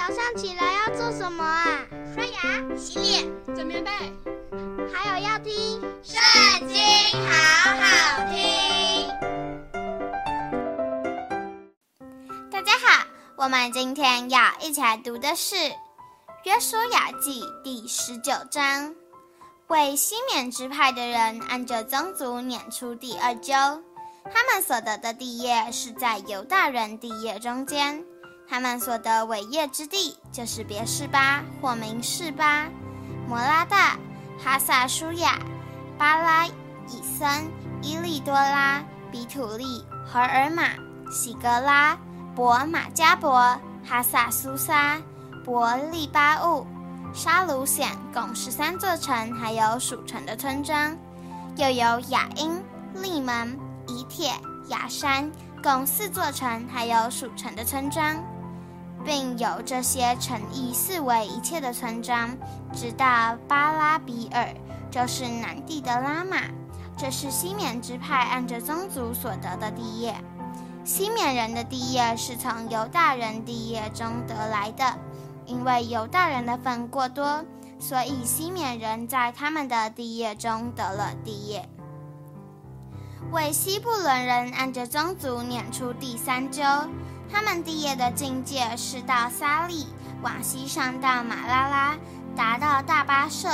早上起来要做什么啊？刷牙、洗脸、整棉被，还有要听《圣经》，好好听。大家好，我们今天要一起来读的是《约书亚记》第十九章。为西缅支派的人按着宗族撵出第二阄，他们所得的地业是在犹大人地业中间。他们所得伟业之地，就是别是巴或名示巴、摩拉大、哈萨舒亚、巴拉、以森、伊利多拉、比土利、荷尔玛、喜格拉、伯马加伯、哈萨苏撒、伯利巴物、沙鲁显，共十三座城，还有属城的村庄；又有雅因、利门、以铁、雅山，共四座城，还有属城的村庄。并有这些诚意四围一切的村庄，直到巴拉比尔，就是南地的拉玛。这是西缅支派按着宗族所得的地业。西缅人的地业是从犹大人地业中得来的，因为犹大人的份过多，所以西缅人在他们的地业中得了地业。为西布伦人按着宗族撵出第三阄。他们地业的境界是到撒利，往西上到马拉拉，达到大巴设，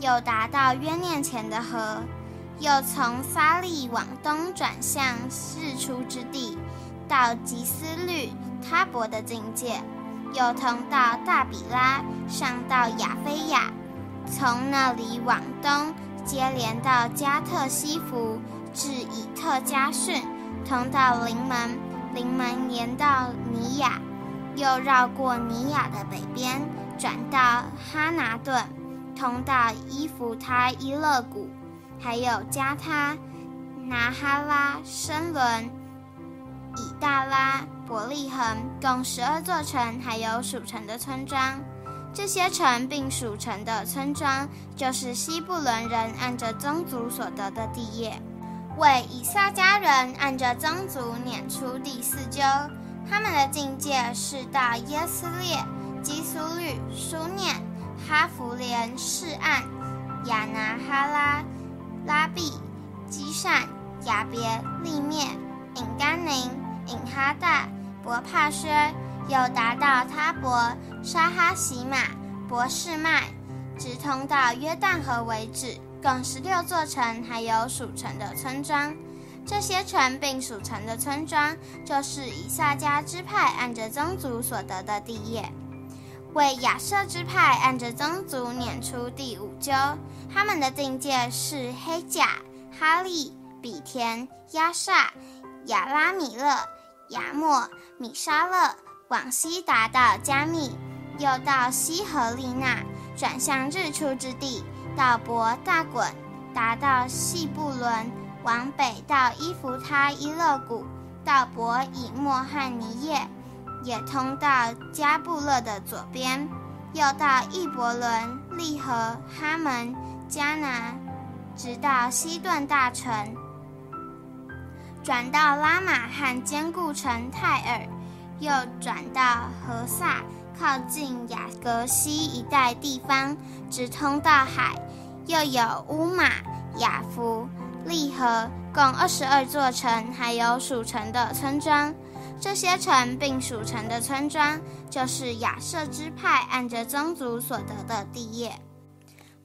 又达到约念前的河，又从撒利往东转向日出之地，到吉斯律他伯的境界，又通到大比拉，上到亚非亚，从那里往东接连到加特西弗，至以特加逊，通到临门。临门沿到尼亚，又绕过尼亚的北边，转到哈拿顿，通到伊弗他伊勒谷，还有加他、拿哈拉、申伦、以大拉、伯利恒，共十二座城，还有属城的村庄。这些城并属城的村庄，就是西布伦人按着宗族所得的地业。为以撒家人按着宗族撵出第四阄，他们的境界是到耶斯列、基苏律、苏念、哈弗连、示按、亚拿哈拉、拉毕、基善、亚别、利灭、隐甘宁、隐哈大、伯帕薛，又达到他伯、沙哈洗玛、伯示麦，直通到约旦河为止。共十六座城，还有属城的村庄。这些城并属城的村庄，就是以撒迦支派按着宗族所得的地业。为亚瑟支派按着宗族撵出第五阄，他们的境界是黑甲、哈利、比田、亚萨、亚拉米勒、亚莫、米沙勒，往西达到加密，又到西河利纳，转向日出之地。到伯大滚，达到西布伦，往北到伊弗他伊勒谷，到伯以莫和尼叶，也通到加布勒的左边，又到义伯伦、利河、哈门、迦拿，直到西顿大城，转到拉玛和坚固城泰尔，又转到何萨。靠近雅格西一带地方，直通到海，又有乌玛、雅弗、利河，共二十二座城，还有属城的村庄。这些城并属城的村庄，就是亚瑟支派按着宗族所得的地业。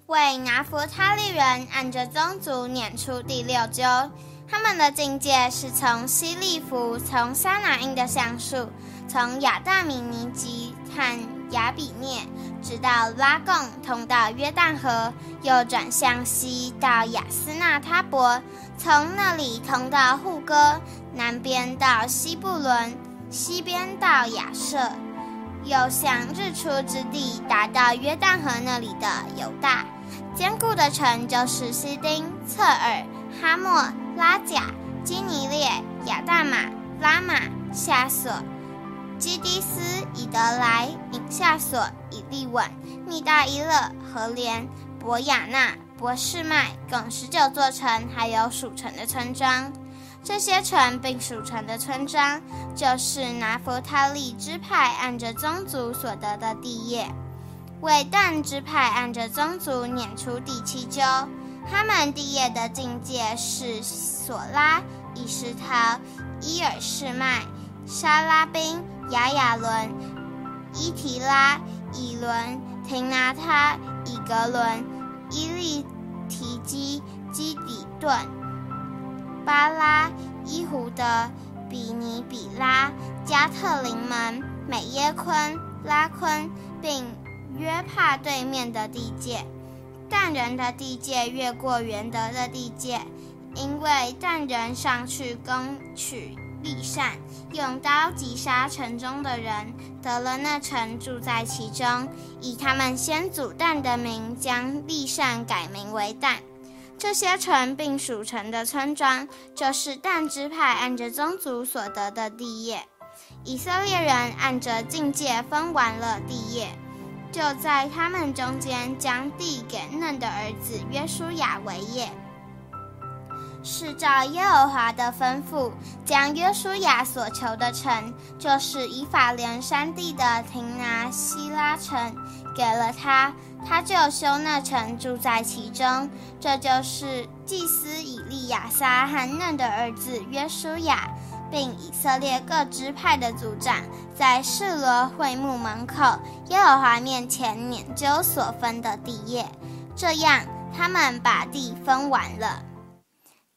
为拿弗他利人按着宗族撵出第六阄，他们的境界是从西利弗，从撒拿因的橡树。从亚大米尼吉和亚比聂，直到拉贡，通到约旦河，又转向西到亚斯纳他伯，从那里通到护哥，南边到西布伦，西边到亚设，又向日出之地，达到约旦河那里的犹大。坚固的城就是西丁、侧耳、哈默、拉贾、基尼列、亚大马、拉马、夏索。基迪斯、以得来、隐夏索、以利稳、密大伊勒、何连、伯亚纳、博士麦，共十九座城，还有属城的村庄。这些城并属城的村庄，就是拿弗他利支派按着宗族所得的地业。为但支派按着宗族撵出第七阄，他们地业的境界是索拉、以实陶、伊尔士麦、沙拉宾、亚雅伦、伊提拉、以伦、廷拿他、以格伦、伊利提基、基底顿、巴拉、伊胡德、比尼比拉、加特林门、美耶昆、拉昆，并约帕对面的地界。但人的地界越过原德的地界，因为但人上去攻取利善，用刀击杀城中的人，得了那城，住在其中，以他们先祖但的名，将利善改名为但。这些城并属城的村庄，就是但支派按着宗族所得的地业。以色列人按着境界分完了地业，就在他们中间将地给嫩的儿子约书亚为业。是照耶和华的吩咐，将约书亚所求的城，就是以法莲山地的亭拿希拉城，给了他，他就修那城，住在其中。这就是祭司以利亚撒和嫩的儿子约书亚，并以色列各支派的族长，在示罗会幕门口耶和华面前拈阄所分的地业。这样，他们把地分完了。